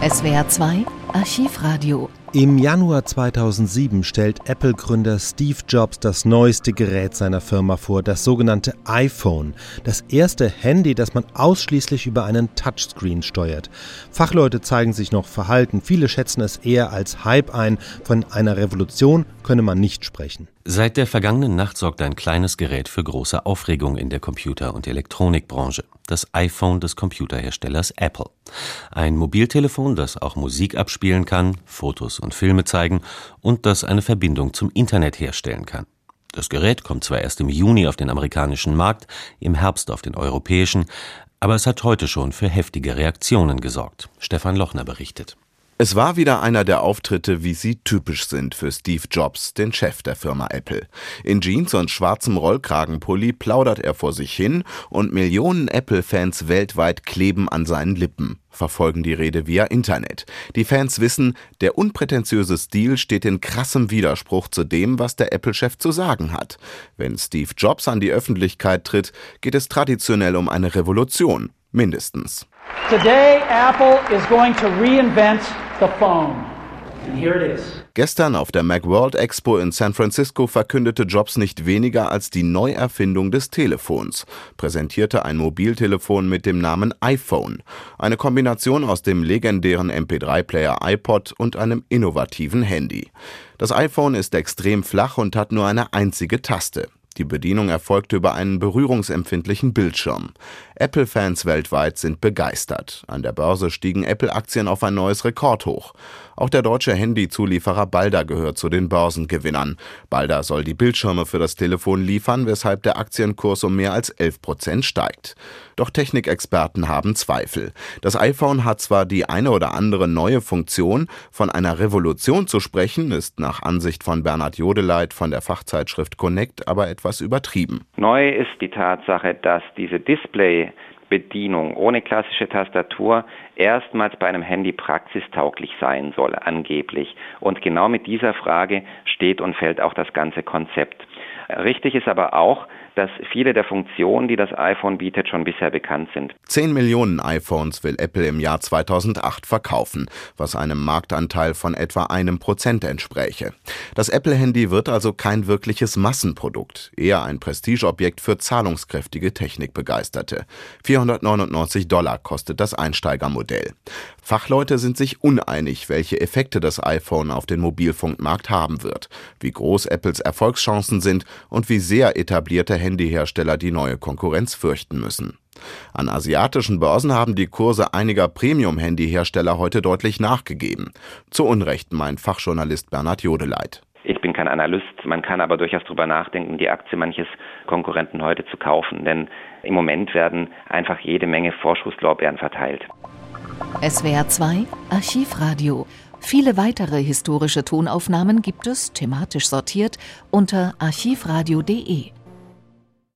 SWR 2 Archivradio im Januar 2007 stellt Apple-Gründer Steve Jobs das neueste Gerät seiner Firma vor, das sogenannte iPhone, das erste Handy, das man ausschließlich über einen Touchscreen steuert. Fachleute zeigen sich noch verhalten, viele schätzen es eher als Hype ein, von einer Revolution könne man nicht sprechen. Seit der vergangenen Nacht sorgt ein kleines Gerät für große Aufregung in der Computer- und Elektronikbranche, das iPhone des Computerherstellers Apple. Ein Mobiltelefon, das auch Musik abspielen kann, Fotos und Filme zeigen und das eine Verbindung zum Internet herstellen kann. Das Gerät kommt zwar erst im Juni auf den amerikanischen Markt, im Herbst auf den europäischen, aber es hat heute schon für heftige Reaktionen gesorgt. Stefan Lochner berichtet. Es war wieder einer der Auftritte, wie sie typisch sind für Steve Jobs, den Chef der Firma Apple. In Jeans und schwarzem Rollkragenpulli plaudert er vor sich hin und Millionen Apple-Fans weltweit kleben an seinen Lippen, verfolgen die Rede via Internet. Die Fans wissen, der unprätentiöse Stil steht in krassem Widerspruch zu dem, was der Apple-Chef zu sagen hat. Wenn Steve Jobs an die Öffentlichkeit tritt, geht es traditionell um eine Revolution, mindestens. Today Apple is going to reinvent the phone. And here it is. Gestern auf der Macworld Expo in San Francisco verkündete Jobs nicht weniger als die Neuerfindung des Telefons, präsentierte ein Mobiltelefon mit dem Namen iPhone, eine Kombination aus dem legendären MP3-Player iPod und einem innovativen Handy. Das iPhone ist extrem flach und hat nur eine einzige Taste. Die Bedienung erfolgte über einen berührungsempfindlichen Bildschirm. Apple-Fans weltweit sind begeistert. An der Börse stiegen Apple-Aktien auf ein neues Rekordhoch. Auch der deutsche Handyzulieferer Balda gehört zu den Börsengewinnern. Balda soll die Bildschirme für das Telefon liefern, weshalb der Aktienkurs um mehr als 11 Prozent steigt. Doch Technikexperten haben Zweifel. Das iPhone hat zwar die eine oder andere neue Funktion, von einer Revolution zu sprechen, ist nach Ansicht von Bernhard Jodeleit von der Fachzeitschrift Connect aber etwas übertrieben. Neu ist die Tatsache, dass diese Display Bedienung ohne klassische Tastatur erstmals bei einem Handy praxistauglich sein soll, angeblich. Und genau mit dieser Frage steht und fällt auch das ganze Konzept. Richtig ist aber auch, dass viele der Funktionen, die das iPhone bietet, schon bisher bekannt sind. 10 Millionen iPhones will Apple im Jahr 2008 verkaufen, was einem Marktanteil von etwa einem Prozent entspräche. Das Apple-Handy wird also kein wirkliches Massenprodukt, eher ein Prestigeobjekt für zahlungskräftige Technikbegeisterte. 499 Dollar kostet das Einsteigermodell. Fachleute sind sich uneinig, welche Effekte das iPhone auf den Mobilfunkmarkt haben wird, wie groß Apples Erfolgschancen sind und wie sehr etablierte Handyhersteller die neue Konkurrenz fürchten müssen. An asiatischen Börsen haben die Kurse einiger Premium-Handyhersteller heute deutlich nachgegeben. Zu Unrecht meint Fachjournalist Bernhard Jodeleit. Ich bin kein Analyst, man kann aber durchaus darüber nachdenken, die Aktie manches Konkurrenten heute zu kaufen, denn im Moment werden einfach jede Menge Vorschusslorbeeren verteilt. SWR 2 Archivradio. Viele weitere historische Tonaufnahmen gibt es, thematisch sortiert, unter archivradio.de.